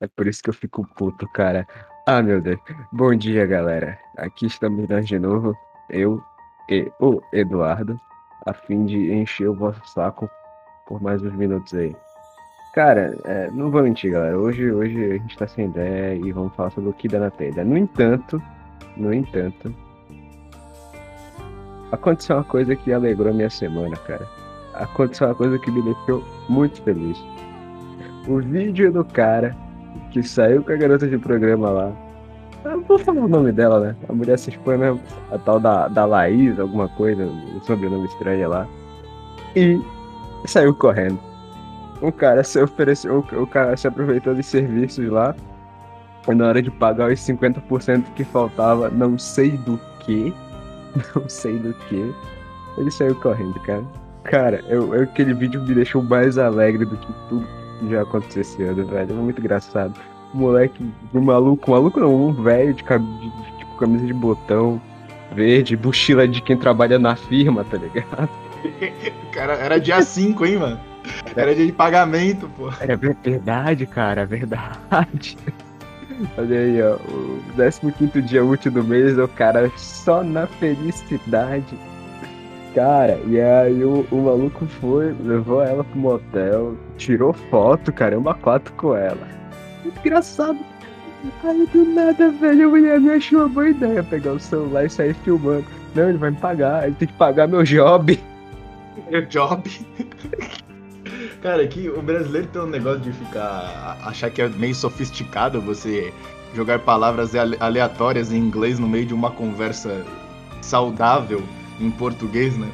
É por isso que eu fico puto, cara. Ah, meu Deus. Bom dia, galera. Aqui estamos nós de novo. Eu e o Eduardo, a fim de encher o vosso saco por mais uns minutos aí. Cara, é, não vou mentir, galera. Hoje, hoje a gente tá sem ideia e vamos falar sobre o que dá na telha. No entanto, no entanto, aconteceu uma coisa que alegrou a minha semana, cara. Aconteceu uma coisa que me deixou muito feliz. O vídeo do cara que saiu com a garota de programa lá. Eu vou falar o nome dela, né? A mulher se expõe mesmo. A tal da, da Laís, alguma coisa, um sobrenome estranho lá. E saiu correndo. O cara se ofereceu, o cara se aproveitou dos serviços lá. Na hora de pagar os 50% que faltava, não sei do que. Não sei do que. Ele saiu correndo, cara. Cara, eu, eu, aquele vídeo me deixou mais alegre do que tudo já aconteceu esse ano, velho. É muito engraçado. O moleque, um maluco, um maluco não, um velho de, de, de tipo, camisa de botão verde, mochila de quem trabalha na firma, tá ligado? cara, era dia 5, hein, mano? Era dia de pagamento, pô. É verdade, cara, é verdade. Olha aí, ó. O 15 dia útil do mês, o cara só na felicidade. Cara, e aí o, o maluco foi, levou ela pro motel, tirou foto, caramba, quatro com ela. Engraçado. Aí do nada, velho, a mulher me achou uma boa ideia pegar o celular e sair filmando. Não, ele vai me pagar, ele tem que pagar meu job. Meu job? Cara, que o brasileiro tem um negócio de ficar. achar que é meio sofisticado você jogar palavras aleatórias em inglês no meio de uma conversa saudável em português, né?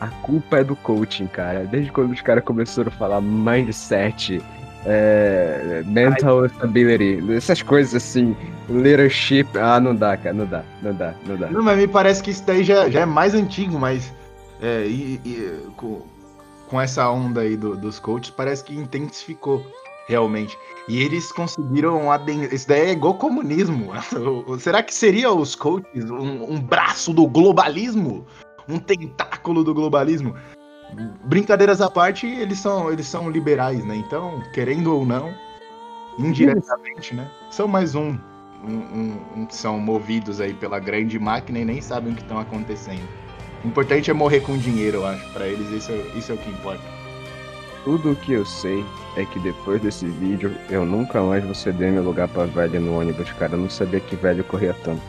A culpa é do coaching, cara. Desde quando os caras começaram a falar mindset, é, mental Ai. stability, essas coisas assim, leadership. Ah, não dá, cara, não dá, não dá, não dá. Não, mas me parece que isso daí já, já é mais antigo, mas. É, e, e, com, com essa onda aí do, dos coaches, parece que intensificou realmente. E eles conseguiram adentrar. Isso daí é igual comunismo. Será que seria os coaches um, um, braço do globalismo? Um tentáculo do globalismo? Brincadeiras à parte, eles são, eles são liberais, né? Então, querendo ou não, indiretamente, né? São mais um, um, um que são movidos aí pela grande máquina e nem sabem o que estão acontecendo. O importante é morrer com dinheiro, eu acho. Para eles, isso, é, isso é o que importa. Tudo o que eu sei é que depois desse vídeo, eu nunca mais vou ceder meu lugar pra velho no ônibus, cara. Eu não sabia que velho corria tanto.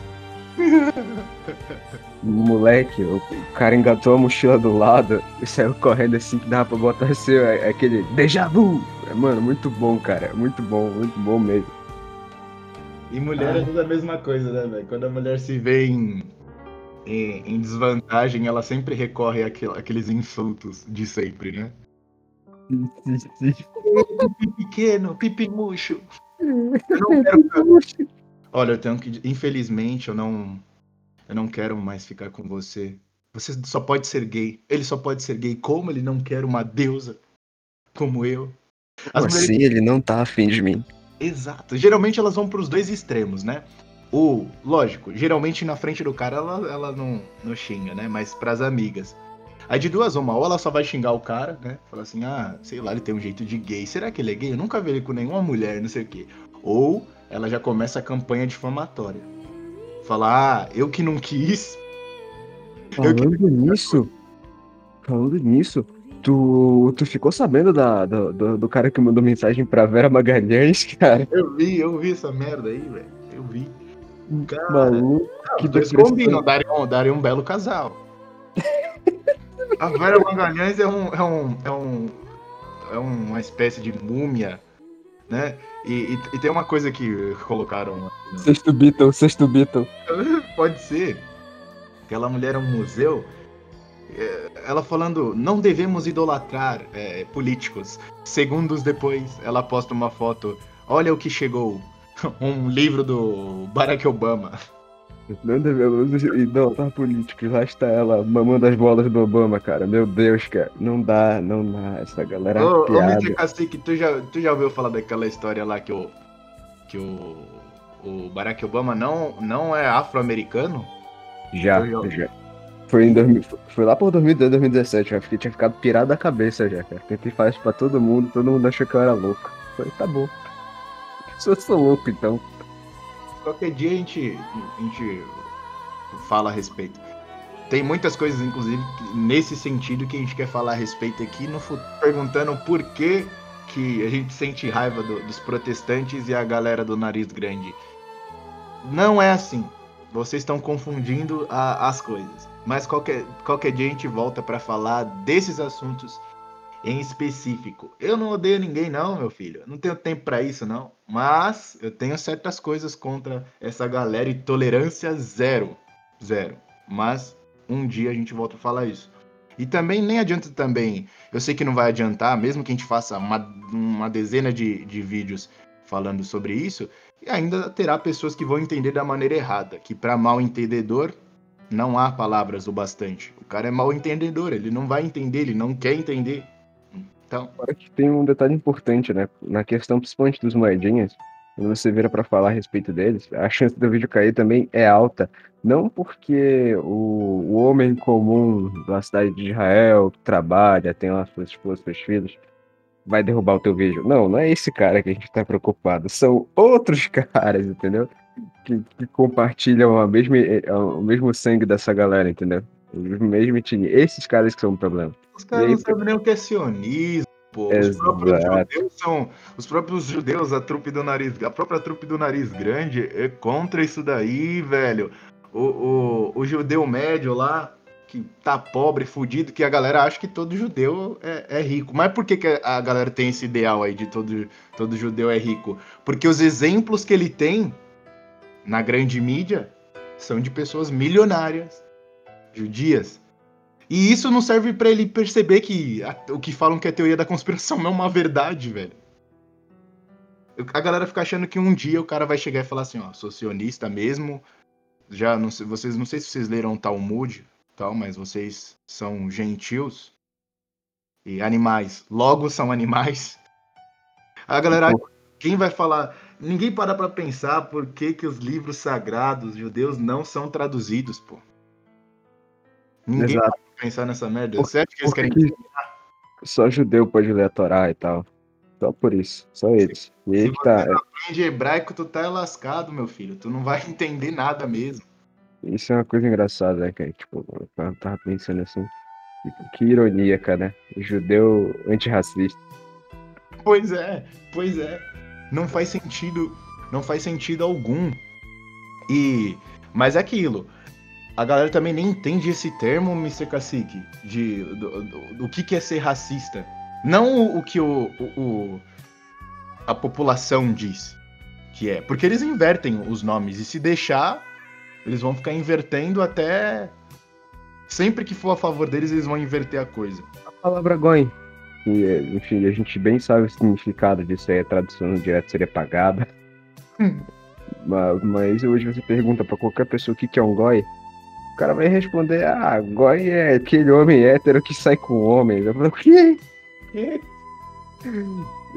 Moleque, o cara engatou a mochila do lado e saiu correndo assim que dava pra botar assim, aquele déjà vu. Mano, muito bom, cara. Muito bom, muito bom mesmo. E mulher ah. é tudo a mesma coisa, né, velho? Quando a mulher se vê em, em, em desvantagem, ela sempre recorre àqueles insultos de sempre, né? Pequeno, pipi murcho. Eu não quero Olha, eu tenho que. Infelizmente, eu não. Eu não quero mais ficar com você. Você só pode ser gay. Ele só pode ser gay. Como ele não quer uma deusa como eu? As mulheres... Assim ele não tá afim de mim. Exato. Geralmente elas vão pros dois extremos, né? Ou, lógico, geralmente na frente do cara ela, ela não, não xinga, né? Mas pras amigas. Aí de duas uma, ou ela só vai xingar o cara, né? Falar assim, ah, sei lá, ele tem um jeito de gay. Será que ele é gay? Eu nunca vi ele com nenhuma mulher, não sei o quê. Ou ela já começa a campanha difamatória. Falar, ah, eu que não quis. Falando que... nisso, falando nisso, tu, tu ficou sabendo da, do, do, do, cara que mandou mensagem pra Vera Magalhães, cara? Eu vi, eu vi essa merda aí, velho. Eu vi. Cara, Maluco, não, que dois combinam, dariam, dariam um belo casal. A Vera Magalhães é um, é um, é um, é uma espécie de múmia, né? E, e, e tem uma coisa que colocaram. Né? Sexto Beatle, sexto Beatle. Pode ser. Aquela mulher é um museu. É, ela falando, não devemos idolatrar é, políticos. Segundos depois, ela posta uma foto. Olha o que chegou. Um livro do Barack Obama. Não devemos idolatrar políticos. Lá está ela mamando as bolas do Obama, cara. Meu Deus, cara. Não dá, não dá. Essa galera é ô, piada. Ô, Cacique, tu já, tu já ouviu falar daquela história lá que o, que o, o Barack Obama não, não é afro-americano? Já, já, já. Foi, em 2000, foi lá por 2010, 2017. Eu fiquei, tinha ficado pirado da cabeça já, cara. Tentei falar isso pra todo mundo, todo mundo achou que eu era louco. Falei, tá bom. eu sou louco, então. Qualquer dia a gente, a gente fala a respeito. Tem muitas coisas, inclusive, nesse sentido que a gente quer falar a respeito aqui no futuro, perguntando por que, que a gente sente raiva do, dos protestantes e a galera do nariz grande. Não é assim. Vocês estão confundindo a, as coisas. Mas qualquer, qualquer dia a gente volta para falar desses assuntos em específico. Eu não odeio ninguém, não, meu filho. Não tenho tempo para isso, não. Mas eu tenho certas coisas contra essa galera e tolerância zero. Zero. Mas um dia a gente volta a falar isso. E também nem adianta também. Eu sei que não vai adiantar, mesmo que a gente faça uma, uma dezena de, de vídeos falando sobre isso, e ainda terá pessoas que vão entender da maneira errada. Que para mal entendedor não há palavras o bastante. O cara é mal entendedor, ele não vai entender, ele não quer entender. Então. Agora que tem um detalhe importante, né? Na questão principalmente dos moedinhas, quando você vira para falar a respeito deles, a chance do vídeo cair também é alta. Não porque o, o homem comum da cidade de Israel, que trabalha, tem lá suas esposas, seus filhos, vai derrubar o teu vídeo. Não, não é esse cara que a gente tá preocupado. São outros caras, entendeu? Que, que compartilham a mesma, o mesmo sangue dessa galera, entendeu? O mesmo etnia. Esses caras que são o problema. Os caras não sabem nem o que é sionismo. Pô. Os próprios judeus são. Os próprios judeus, a trupe do nariz. A própria trupe do nariz grande é contra isso daí, velho. O, o, o judeu médio lá, que tá pobre, fudido, que a galera acha que todo judeu é, é rico. Mas por que, que a galera tem esse ideal aí de todo, todo judeu é rico? Porque os exemplos que ele tem na grande mídia são de pessoas milionárias, judias, e isso não serve para ele perceber que a, o que falam que é teoria da conspiração não é uma verdade, velho. A galera fica achando que um dia o cara vai chegar e falar assim, ó, sou sionista mesmo. Já não sei, vocês não sei se vocês leram Talmud, tal, mas vocês são gentios e animais, logo são animais. A galera, quem vai falar? Ninguém para para pensar por que que os livros sagrados judeus não são traduzidos, pô. Ninguém Exato pensar nessa merda. Você acha que eles querem. Que só judeu pode ler a Torá e tal. Só por isso. Só eles. E Se você tá... não aprende hebraico, tu tá lascado, meu filho. Tu não vai entender nada mesmo. Isso é uma coisa engraçada, né, cara? Tipo, eu tava pensando assim. Tipo, que ironia, cara. Judeu antirracista. Pois é, pois é. Não faz sentido. Não faz sentido algum. E. Mas é aquilo a galera também nem entende esse termo, Mr. Cacique, de do, do, do que, que é ser racista. Não o, o que o, o, o, a população diz que é. Porque eles invertem os nomes. E se deixar, eles vão ficar invertendo até. Sempre que for a favor deles, eles vão inverter a coisa. A palavra goi. Que, enfim, a gente bem sabe o significado disso aí, a tradução direto seria pagada. Hum. Mas, mas hoje você pergunta para qualquer pessoa o que, que é um goi, o cara vai responder, ah, goi é aquele homem hétero que sai com homens. Eu falo, o quê?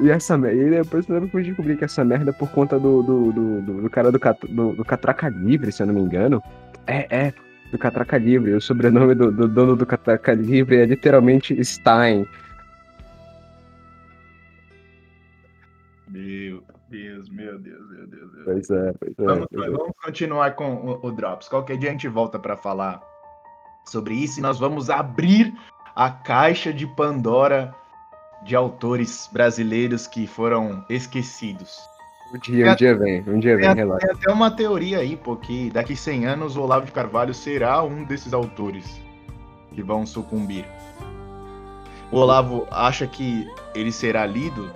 E essa merda, e depois eu fui descobrir que essa merda é por conta do, do, do, do, do cara do, do, do Catraca Livre, se eu não me engano. É, é, do Catraca Livre. O sobrenome do, do dono do Catraca Livre é literalmente Stein. Meu Deus, meu Deus, meu Deus. Pois é, pois é. Vamos, pois é. vamos continuar com o, o, Drops. Qualquer dia a gente volta para falar sobre isso e nós vamos abrir a caixa de Pandora de autores brasileiros que foram esquecidos. Um dia, um dia vem, um dia vem, tem, relaxa. Tem até uma teoria aí, pô, que daqui 100 anos o Olavo de Carvalho será um desses autores que vão sucumbir. O Olavo acha que ele será lido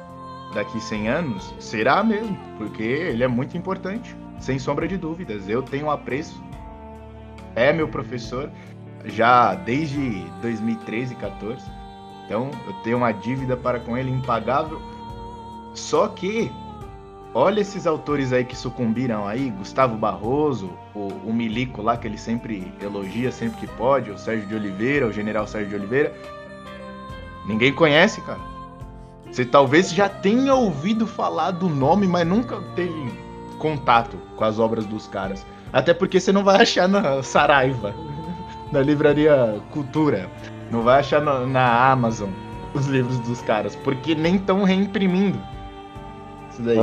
daqui 100 anos, será mesmo, porque ele é muito importante, sem sombra de dúvidas. Eu tenho apreço, é meu professor já desde 2013, 14. Então eu tenho uma dívida para com ele impagável. Só que olha esses autores aí que sucumbiram aí, Gustavo Barroso, o, o Milico lá que ele sempre elogia sempre que pode, o Sérgio de Oliveira, o General Sérgio de Oliveira. Ninguém conhece, cara. Você talvez já tenha ouvido falar do nome, mas nunca teve contato com as obras dos caras. Até porque você não vai achar na Saraiva, na livraria Cultura, não vai achar na, na Amazon os livros dos caras, porque nem estão reimprimindo. Isso daí.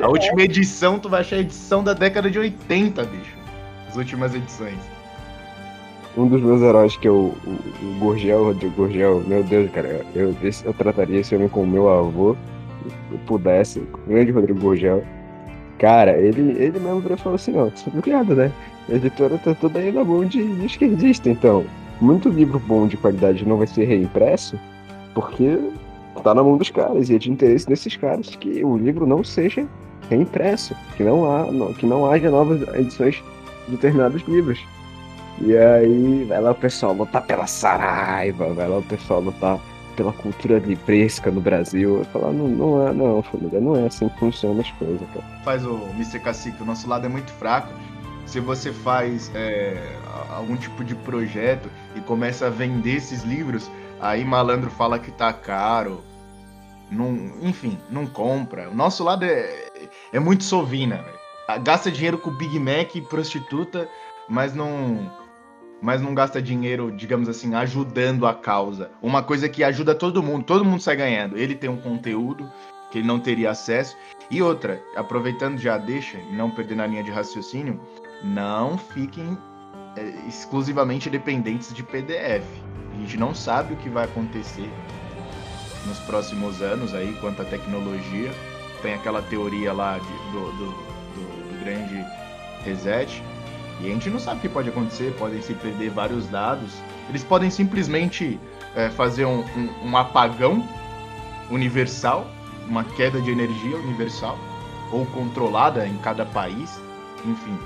A última edição, tu vai achar a edição da década de 80, bicho. As últimas edições. Um dos meus heróis, que é o, o, o Gurgel, Rodrigo Gurgel, meu Deus, cara, eu, eu trataria esse homem como meu avô, se pudesse, o grande Rodrigo Gurgel. Cara, ele, ele mesmo falou assim, não, isso é piada, né? A editora tá toda aí na mão de, de esquerdista, então. Muito livro bom de qualidade não vai ser reimpresso, porque tá na mão dos caras, e é de interesse desses caras que o livro não seja reimpresso, que não, há, que não haja novas edições de determinados livros. E aí vai lá o pessoal lutar pela Saraiva, vai lá o pessoal lutar pela cultura libresca no Brasil. Eu falar, não, não é, não, família, não é assim que funcionam as coisas, cara. Faz o Mr. Cacique, o nosso lado é muito fraco. Se você faz é, algum tipo de projeto e começa a vender esses livros, aí malandro fala que tá caro. Não, enfim, não compra. O nosso lado é, é muito sovina, véio. Gasta dinheiro com Big Mac e prostituta, mas não mas não gasta dinheiro, digamos assim, ajudando a causa. Uma coisa que ajuda todo mundo, todo mundo sai ganhando. Ele tem um conteúdo que ele não teria acesso. E outra, aproveitando já deixa não perdendo a linha de raciocínio, não fiquem é, exclusivamente dependentes de PDF. A gente não sabe o que vai acontecer nos próximos anos aí quanto à tecnologia. Tem aquela teoria lá de, do, do, do, do grande reset e a gente não sabe o que pode acontecer, podem se perder vários dados. Eles podem simplesmente é, fazer um, um, um apagão universal, uma queda de energia universal, ou controlada em cada país, enfim.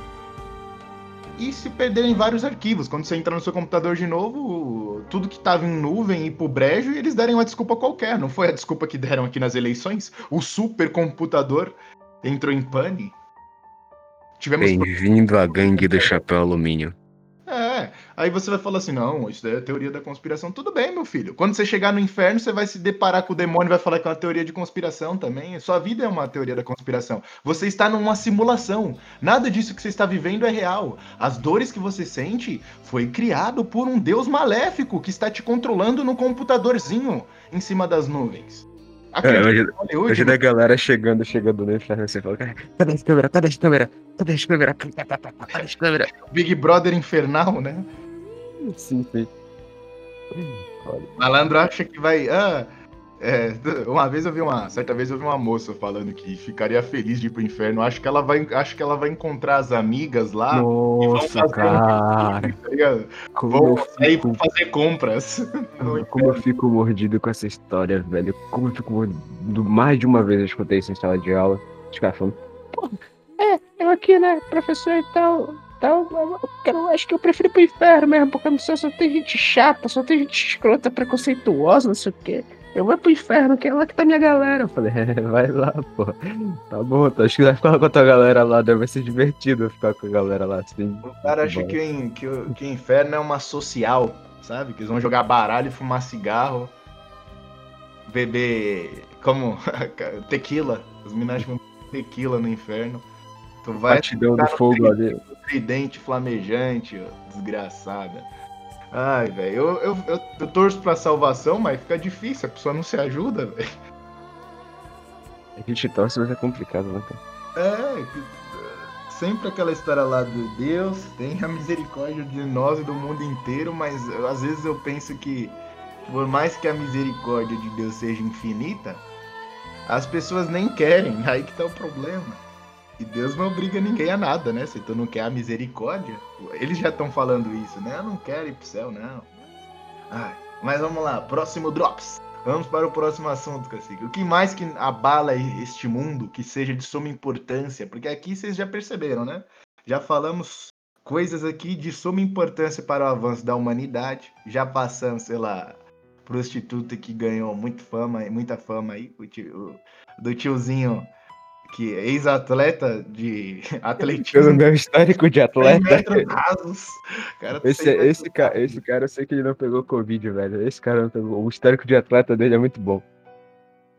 E se perderem vários arquivos. Quando você entrar no seu computador de novo, tudo que estava em nuvem e pro brejo, eles derem uma desculpa qualquer. Não foi a desculpa que deram aqui nas eleições? O supercomputador entrou em pane. Tivemos... Bem-vindo à gangue do chapéu alumínio. É, aí você vai falar assim, não, isso daí é teoria da conspiração. Tudo bem, meu filho. Quando você chegar no inferno, você vai se deparar com o demônio e vai falar que é uma teoria de conspiração também. Sua vida é uma teoria da conspiração. Você está numa simulação. Nada disso que você está vivendo é real. As dores que você sente foi criado por um deus maléfico que está te controlando no computadorzinho em cima das nuvens. É, hoje, da galera chegando, chegando no inferno, você fala, cadê as câmeras? Cadê as câmeras? Cadê as câmeras? Cadê as câmeras? Big Brother infernal, né? Sim, sim. Malandro acha que vai. Ah, é, uma vez eu vi uma, certa vez eu vi uma moça falando que ficaria feliz de ir pro inferno. Acho que ela vai, acho que ela vai encontrar as amigas lá Nossa, cara. Um, vão sair fico... fazer compras. Como eu fico mordido com essa história, velho. Como eu fico mordido. Mais de uma vez eu escutei isso em sala de aula. Os caras falando, pô, é, eu aqui, né, professor e tal. Então, eu, eu acho que eu prefiro ir pro inferno mesmo, porque no céu só tem gente chata, só tem gente escrota, preconceituosa, não sei o quê. Eu vou pro inferno, que é lá que tá minha galera. Eu falei, é, vai lá, pô. Tá bom, tá, acho que vai ficar com a tua galera lá, deve ser divertido ficar com a galera lá, assim. O cara acha que, que, que o inferno é uma social, sabe? Que eles vão jogar baralho, fumar cigarro, beber como tequila. As meninas vão tequila no inferno. Tu vai Batidão do fogo ali. Tridente flamejante, ó, desgraçada. Ai, velho, eu, eu, eu, eu, torço pra salvação, mas fica difícil, a pessoa não se ajuda, velho. A gente torce, mas é complicado, né, cara? É, sempre aquela história lá de Deus, tem a misericórdia de nós e do mundo inteiro, mas às vezes eu penso que, por mais que a misericórdia de Deus seja infinita, as pessoas nem querem, aí que tá o problema. E Deus não obriga ninguém a nada, né? Se tu não quer a misericórdia, eles já estão falando isso, né? Eu não quero ir pro céu, não. Ai, mas vamos lá, próximo Drops. Vamos para o próximo assunto, Cacique. O que mais que abala este mundo que seja de suma importância? Porque aqui vocês já perceberam, né? Já falamos coisas aqui de suma importância para o avanço da humanidade. Já passamos, sei lá, prostituta que ganhou muito fama, muita fama aí, do tiozinho que é ex-atleta de atletismo. Pelo meu histórico de atleta. Rasos. Cara, esse, esse, cara, esse cara, eu sei que ele não pegou Covid, velho. Esse cara não pegou. O histórico de atleta dele é muito bom.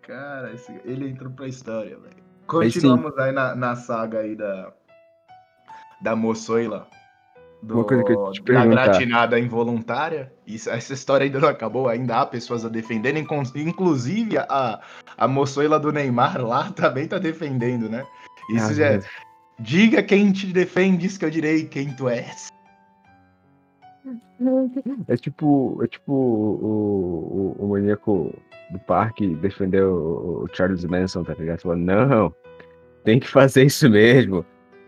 Cara, esse, ele entrou pra história, velho. Continuamos aí na, na saga aí da. Da Moçoila. Do Uma coisa que eu te da gratinada involuntária. Isso, essa história ainda não acabou, ainda há pessoas a defendendo, inclusive a, a moçoila do Neymar lá também tá defendendo, né? Isso Ah, já é. mas- Diga quem te defende, isso que eu direi quem tu és. É tipo, é tipo o, o, o maníaco do parque defendeu o, o Charles Manson, tá ligado? Falando, não, tem que fazer isso mesmo.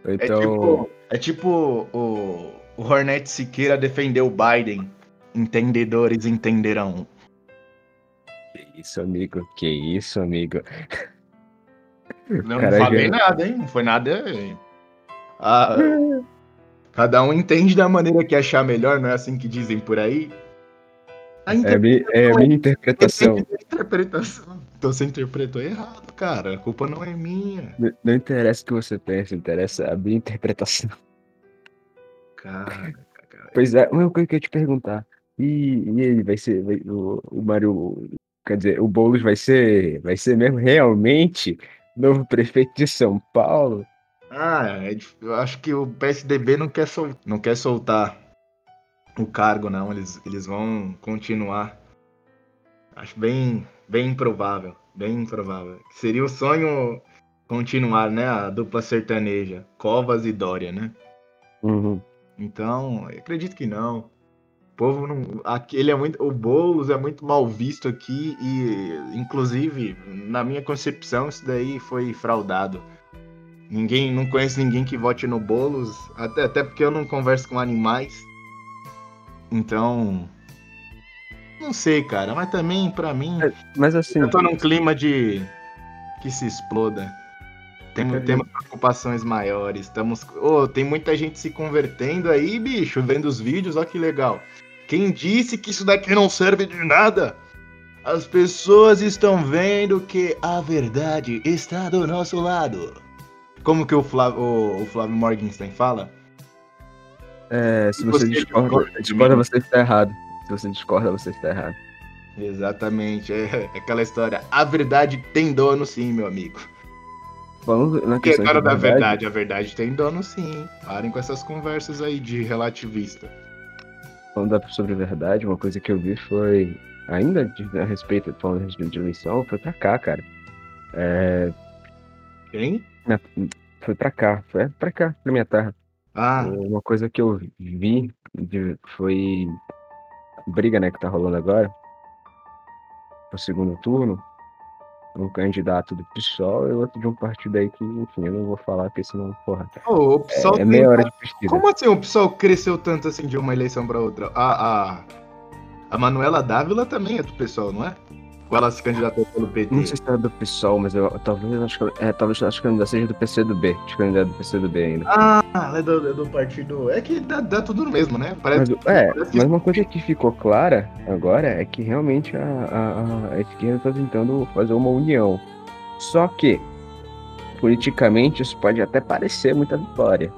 É Então, tipo, é tipo o, o Hornet Siqueira defendeu o Biden. Entendedores entenderão. que isso, amigo, que isso, amigo. Não, não falei nada, hein? Não foi nada. Ah, cada um entende da maneira que achar melhor, não é assim que dizem por aí? É a minha, é minha interpretação. Da interpretação. Então você interpretou errado, cara. A culpa não é minha. Não, não interessa o que você pensa, interessa a minha interpretação. Cara, cara. Pois é, uma coisa que eu ia te perguntar. E, e ele vai ser. vai- o, o Mário. Quer dizer, o Boulos vai ser. Vai ser mesmo realmente novo prefeito de São Paulo? Ah, é eu acho que o PSDB não quer, sol- não quer soltar o cargo, não. Eles, eles vão continuar. Acho bem, bem improvável. Bem improvável. Seria o sonho continuar, né? A dupla sertaneja. Covas e Dória, né? Uhum. Então, eu acredito que não. O povo não. Aqui, ele é muito. O Boulos é muito mal visto aqui e, inclusive, na minha concepção, isso daí foi fraudado. Ninguém, não conheço ninguém que vote no Boulos, até, até porque eu não converso com animais. Então. Não sei, cara, mas também, pra mim, Mas assim, eu tô num clima de. que se exploda. Temos, temos preocupações maiores. Estamos. Ô, tem muita gente se convertendo aí, bicho, vendo os vídeos, ó que legal. Quem disse que isso daqui não serve de nada? As pessoas estão vendo que a verdade está do nosso lado. Como que o Flávio, o, o Flávio Morgenstern fala? é, se você você discorda, discorda você está errado. Se você discorda, você está errado. Exatamente, é aquela história. A verdade tem dono sim, meu amigo. Falando na Que questão de da verdade, a verdade tem dono sim. Parem com essas conversas aí de relativista. falando sobre verdade, uma coisa que eu vi foi, ainda de- a respeito, falando a respeito de eleição, foi pra cá, cara. É, Quem? na- foi pra cá, foi pra cá, pra minha terra. Ah, Uma coisa que eu vi de- foi briga, né, que tá rolando agora, pro segundo turno, um candidato do PSOL e outro de um partido aí que, enfim, eu não vou falar, porque senão, porra, ô, o PSOL é, é meia hora de pesquisa. Como assim o PSOL cresceu tanto assim de uma eleição pra outra? A, a, a Manuela Dávila também é do PSOL, não é? Ela se candidatou pelo PT? Não sei se é do PSOL, mas eu talvez acho que é, talvez acho que ainda seja do PCdoB, acho que ainda é do PCdoB ainda. Ah, ela é do, é do partido. É que dá, dá tudo no mesmo, né? Parece Mas, é, parece que- mas uma coisa que ficou clara agora é que realmente a, a, a esquerda está tentando fazer uma união. Só que, politicamente, isso pode até parecer muita vitória.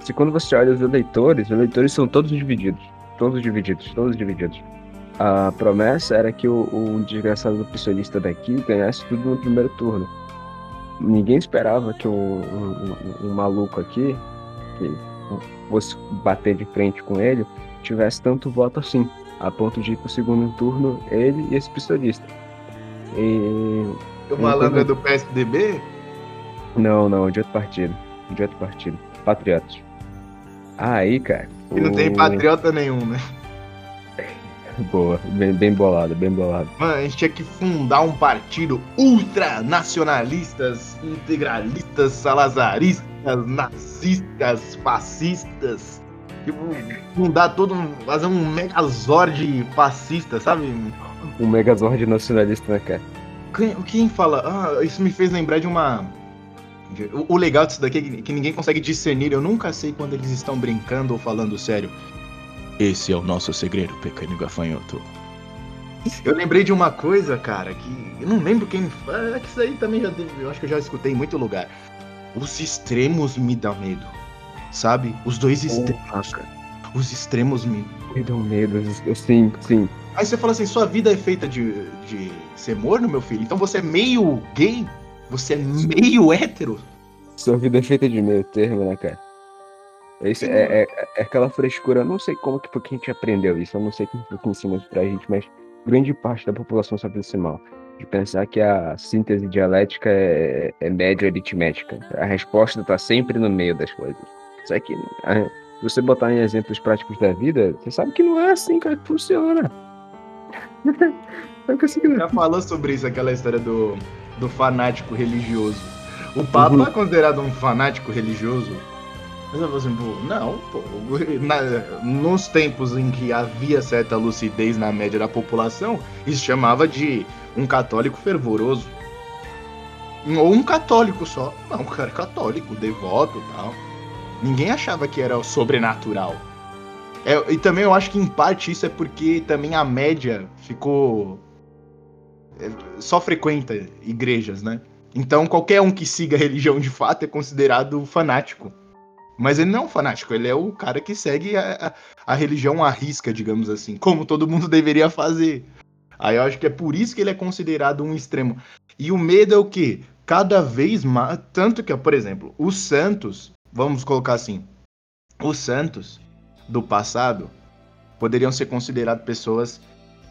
Se quando você olha os eleitores, os eleitores são todos divididos. Todos divididos, todos divididos. A promessa era que o, o desgraçado do pisciolista daqui ganhasse tudo no primeiro turno. Ninguém esperava que o, um, um- um maluco aqui, que fosse bater de frente com ele, tivesse tanto voto assim, a ponto de ir pro segundo turno ele e esse pistolista. E. o malandro é do PSDB? Não, não, de outro partido. De outro partido. Patriotas. Aí, cara. E não tem o- patriota nenhum, né? Boa, bem, bem bolado, bem bolado. Mano, a gente tinha que fundar um partido ultranacionalistas, integralistas, salazaristas, nazistas, fascistas. Tipo, fundar todo um. fazer um megazord fascista, sabe? Um megazord nacionalista, né, cara? Quem, quem fala? Ah, isso me fez lembrar de uma. O, o legal disso daqui é que, que ninguém consegue discernir. Eu nunca sei quando eles estão brincando ou falando sério. Esse é o nosso segredo, pequeno gafanhoto. Eu lembrei de uma coisa, cara, que eu não lembro quem. É que isso aí também já teve, eu acho que eu já escutei em muito lugar. Os extremos me dão medo. Sabe? Os dois extremos. Os extremos me. Me deu medo. Eu, sim, sim. Aí você fala assim, sua vida é feita de, de ser morno, meu filho? Então você é meio gay? Você é meio hétero? Sua vida é feita de meio termo, né, cara? Esse é, é, é aquela frescura, eu não sei como que foi que a gente aprendeu isso, eu não sei quem foi que ensinou isso pra gente, mas grande parte da população sabe desse mal. De pensar que a síntese dialética é, é média aritmética. A resposta está sempre no meio das coisas. Só que a, se você botar em exemplos práticos da vida, você sabe que não é assim que funciona. não consigo... Já falou sobre isso, aquela história do, do fanático religioso. O Papa uhum. é considerado um fanático religioso? Mas eu assim, pô, não, pô. Na, nos tempos em que havia certa lucidez na média da população, isso chamava de um católico fervoroso. Ou um católico só. Não, o cara é católico, devoto e tal. Ninguém achava que era sobrenatural. É, e também eu acho que em parte isso é porque também a média ficou. É, só frequenta igrejas, né? Então qualquer um que siga a religião de fato é considerado fanático. Mas ele não é um fanático, ele é o cara que segue a, a, a religião à risca, digamos assim, como todo mundo deveria fazer. Aí eu acho que é por isso que ele é considerado um extremo. E o medo é o quê? Cada vez mais. Tanto que, por exemplo, os santos, vamos colocar assim, os santos do passado poderiam ser considerados pessoas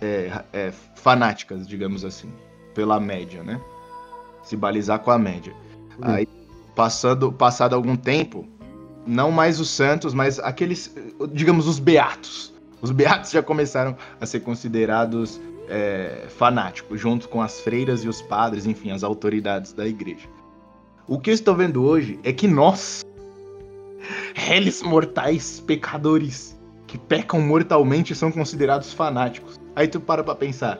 é, é, fanáticas, digamos assim, pela média, né? Se balizar com a média. Uhum. Aí, passando, passado algum tempo, não mais os santos, mas aqueles, digamos, os beatos. Os beatos já começaram a ser considerados é, fanáticos, junto com as freiras e os padres, enfim, as autoridades da igreja. O que eu estou vendo hoje é que nós, réis mortais pecadores, que pecam mortalmente, são considerados fanáticos. Aí tu para pra pensar,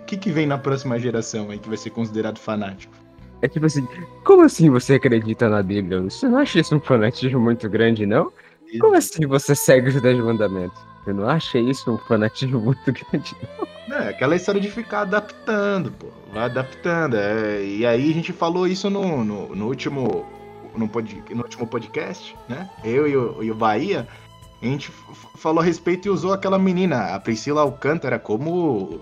o que, que vem na próxima geração aí que vai ser considerado fanático? É tipo assim, como assim você acredita na Bíblia? Você não acha isso um fanatismo muito grande, não? Como assim você segue os dez mandamentos? Você não acha isso um fanatismo muito grande, não? É, aquela história de ficar adaptando, pô. Vai adaptando. É, e aí a gente falou isso no, no, no último. No, pod, no último podcast, né? Eu e o, e o Bahia, a gente falou a respeito e usou aquela menina, a Priscila Alcântara, como,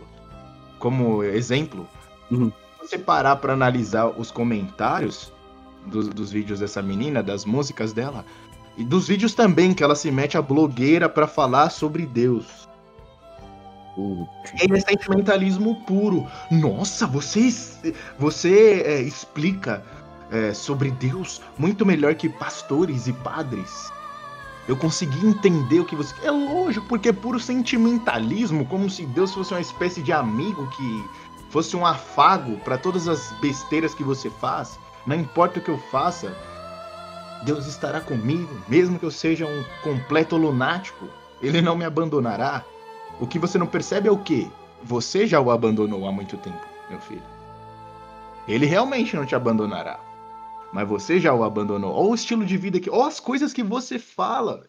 como exemplo. Uhum você parar para analisar os comentários dos, dos vídeos dessa menina, das músicas dela, e dos vídeos também que ela se mete a blogueira para falar sobre Deus. É sentimentalismo puro. Nossa, você, você é, explica é, sobre Deus muito melhor que pastores e padres. Eu consegui entender o que você. É lógico, porque é puro sentimentalismo, como se Deus fosse uma espécie de amigo que fosse um afago para todas as besteiras que você faz, não importa o que eu faça, Deus estará comigo, mesmo que eu seja um completo lunático, ele não me abandonará. O que você não percebe é o que? Você já o abandonou há muito tempo, meu filho. Ele realmente não te abandonará. Mas você já o abandonou. Ou o estilo de vida que. Ou as coisas que você fala.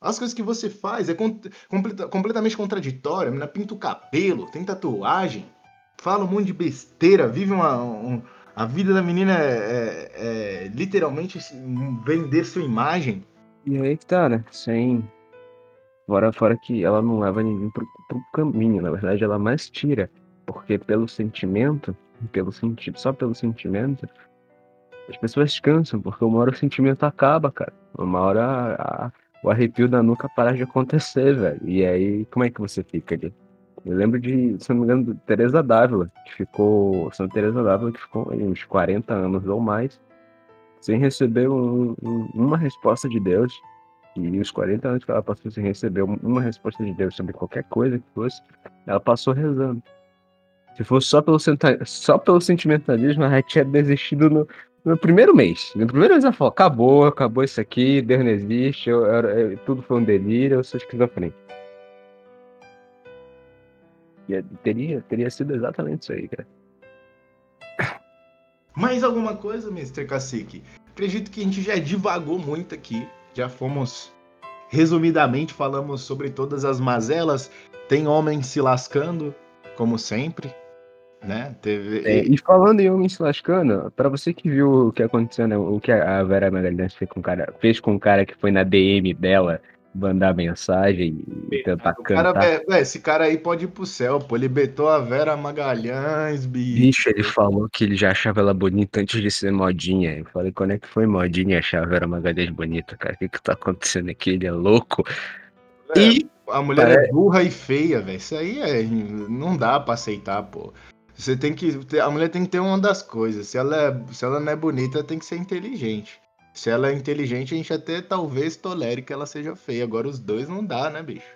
As coisas que você faz é completamente contraditório. A menina pinta o cabelo, tem tatuagem fala um monte de besteira, vive uma. Um, a vida da menina é, é, é, literalmente vender sua imagem. E aí que tá, né? Sem. Fora, fora que ela não leva ninguém pro, pro caminho, na verdade ela mais tira. Porque pelo sentimento, pelo sentido, só pelo sentimento, as pessoas cansam, porque uma hora o sentimento acaba, cara. Uma hora a, a, o arrepio da nuca para de acontecer, velho. E aí, como é que você fica ali? Eu lembro de, se não me engano, Teresa Dávila, que ficou. Santa Teresa Dávila, que ficou uns 40 anos ou mais, sem receber um, um, uma resposta de Deus. E os 40 anos que ela passou sem receber uma resposta de Deus sobre qualquer coisa que fosse, ela passou rezando. Se fosse só pelo, só pelo sentimentalismo, ela tinha desistido no, no primeiro mês. No primeiro mês ela falou: acabou, acabou isso aqui, Deus não existe, eu, eu, eu, tudo foi um delírio, eu sou esquizofrênico. E teria, teria sido exatamente isso aí, cara. Mais alguma coisa, Mr. Cacique? Acredito que a gente já divagou muito aqui. Já fomos. Resumidamente, falamos sobre todas as mazelas. Tem homem se lascando, como sempre. Né? Teve... É, e falando em homem se lascando, pra você que viu o que aconteceu, né? O que a Vera Magalhães fez com o cara, fez com o cara que foi na DM dela mandar mensagem e tentar O cara, cantar. vé- vé, esse cara aí pode ir pro céu, pô. Ele betou a Vera Magalhães, bicho. Bicho, ele falou que ele já achava ela bonita antes de ser modinha. Eu falei, quando é que foi modinha achar a Vera Magalhães bonita, cara? O que que tá acontecendo aqui? Ele é louco. É, E a mulher é Pare- burra e feia, velho. Isso aí é, não dá pra aceitar, pô. Você tem que a mulher tem que ter uma das coisas. Se ela é, se ela não é bonita, tem que ser inteligente. Se ela é inteligente, a gente até talvez tolere que ela seja feia. Agora os dois não dá, né, bicho?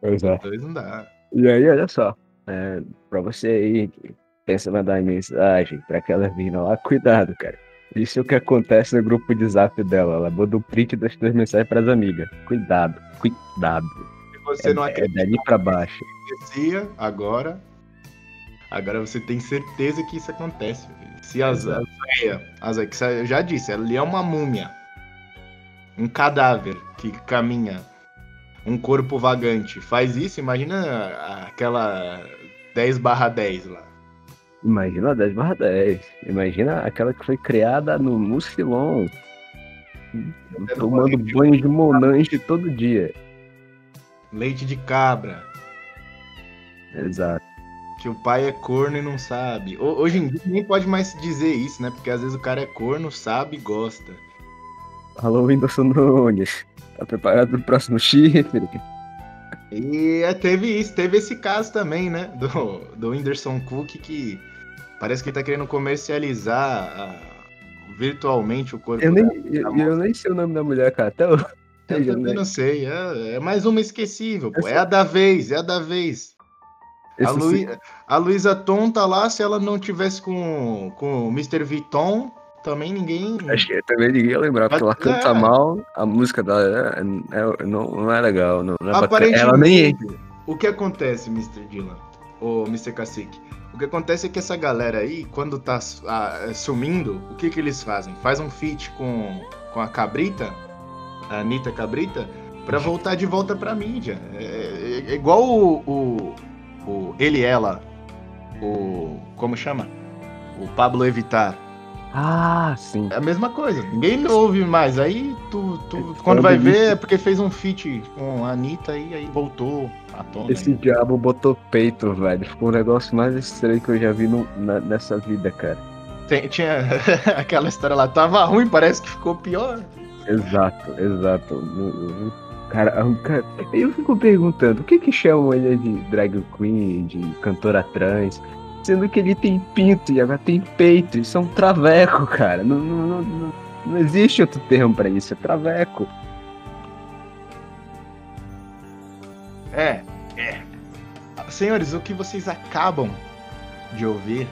Pois é. Os dois não dá. E aí, olha só, é, pra você aí que pensa mandar mensagem pra aquela mina lá, cuidado, cara. Isso é o que acontece no grupo de zap dela. Ela manda o print das suas mensagens pras amigas. Cuidado, cuidado. Se você não É, é acredita dali pra baixo. acontecia, agora. Agora você tem certeza que isso acontece. velho. Se as, que você- eu já disse, ela ali é uma múmia. Um cadáver que caminha. Um corpo vagante. Faz isso, imagina aquela 10 barra 10 lá. Imagina a 10 barra 10. Imagina aquela que foi criada no Mucilon. Tomando banho de Monange todo dia. Leite de cabra. Exato. Que o pai é corno e não sabe. Ho- Hoje em dia nem pode mais dizer isso, né? Porque às vezes o cara é corno, sabe e gosta. Alô, Whindersson Nunes. Tá preparado pro próximo chifre? E é, teve isso, teve esse caso também, né? Do, do Whindersson Cook que parece que ele tá querendo comercializar virtualmente o corpo Eu nem, eu, eu nem sei o nome da mulher, cara. Até hoje. Eu também não sei. É, é mais uma esquecível, pô. É a da vez, é a da vez. A, Esse sim- a Luísa Tom tá lá, se ela não tivesse com, com o Mr. Vuitton, também ninguém. Acho que também ninguém ia lembrar, porque ela canta é. mal, a música dela é, é- não, não é legal. Não, não é. Aparentemente, Ela nem o que acontece, Mr. Dylan? Ou Mr. Cacique? O que acontece é que essa galera aí, quando tá ah, sumindo, o que que eles fazem? Faz um feat com, com a Cabrita, a Anitta Cabrita, pra voltar de volta pra mídia. É, é- é igual o, o, o ele e ela, o... como chama? O Pablo Evitar. Ah, sim. É a mesma coisa. Ninguém ouve mais. Aí tu, tu Esse quando vai ver é porque fez um feat com a Anitta e aí voltou à tona. Esse diabo botou peito, velho. Ficou um negócio mais estranho que eu já vi no- na- nessa vida, cara. Tem- tinha aquela história lá, tava ruim, parece que ficou pior. Exato, exato. Cara, cara, eu fico perguntando, o que que chamam ele de drag queen, de cantora trans, sendo que ele tem pinto e ela tem peito, isso é um traveco, cara. Não, não, não, não, existe outro termo pra isso, é traveco. É, é. Senhores, o que vocês acabam de ouvir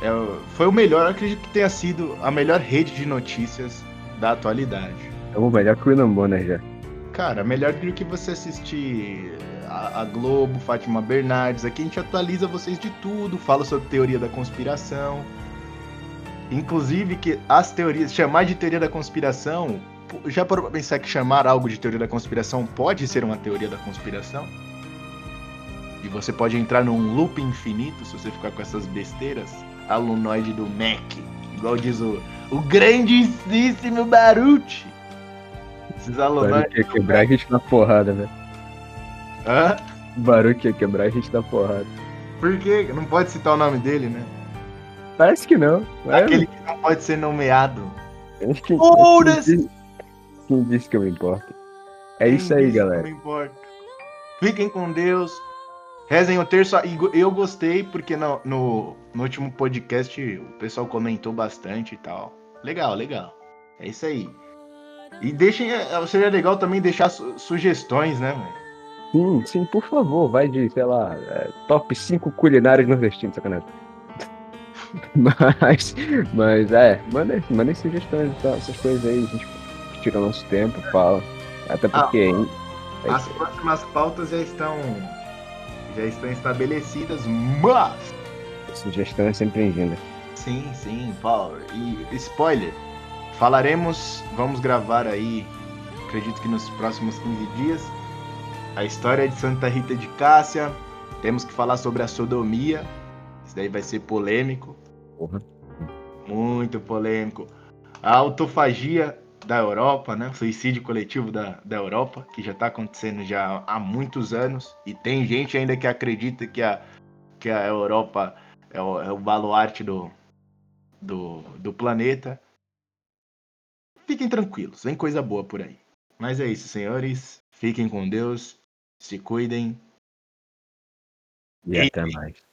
é foi o melhor, eu acredito que tenha sido a melhor rede de notícias da atualidade. É o melhor que o William Bonner já. Cara, melhor do que você assistir a, a Globo, Fátima Bernardes. Aqui a gente atualiza vocês de tudo, fala sobre teoria da conspiração. Inclusive que as teorias, chamar de teoria da conspiração, já parou pra pensar que chamar algo de teoria da conspiração pode ser uma teoria da conspiração? E você pode entrar num loop infinito se você ficar com essas besteiras. Alunoide do Mac, igual diz o, o grandíssimo Baruch. Esses O alunoides. Baruch ia quebrar a gente na porrada, velho. Hã? O Baruch ia quebrar a gente na porrada. Por quê? Não pode citar o nome dele, né? Parece que não. É, Aquele que não pode ser nomeado. acho que, Foda-se! quem, disse- quem disse que eu me importo? É Quem isso aí, que galera. Fiquem com Deus. Rezem o terço. Go- Eu gostei porque no, no, no último podcast o pessoal comentou bastante e tal. Legal, legal. É isso aí. E deixem. é, Seria legal também deixar su- sugestões, né, velho? Sim, sim, por favor, vai de, sei lá, é, top 5 culinários nordestinos, sacanagem. Mas, mas é, mandem, mandem sugestões, tá, essas coisas aí, a gente tira o nosso tempo, fala. Até porque, hein, é As próximas pautas já estão. Já estão estabelecidas, mas. sugestão é sempre bem-vinda. Sim, sim, Paulo. E spoiler, falaremos, vamos gravar aí, acredito que nos próximos 15 dias, a história de Santa Rita de Cássia. Temos que falar sobre a sodomia. Isso daí vai ser polêmico, Porra. muito polêmico. A autofagia da Europa, né? O suicídio coletivo da, da Europa, que já está acontecendo já há muitos anos. E tem gente ainda que acredita que a, que a Europa é o, é o baluarte do, do, do planeta. Fiquem tranquilos, vem coisa boa por aí. Mas é isso, senhores. Fiquem com Deus, se cuidem. E até mais.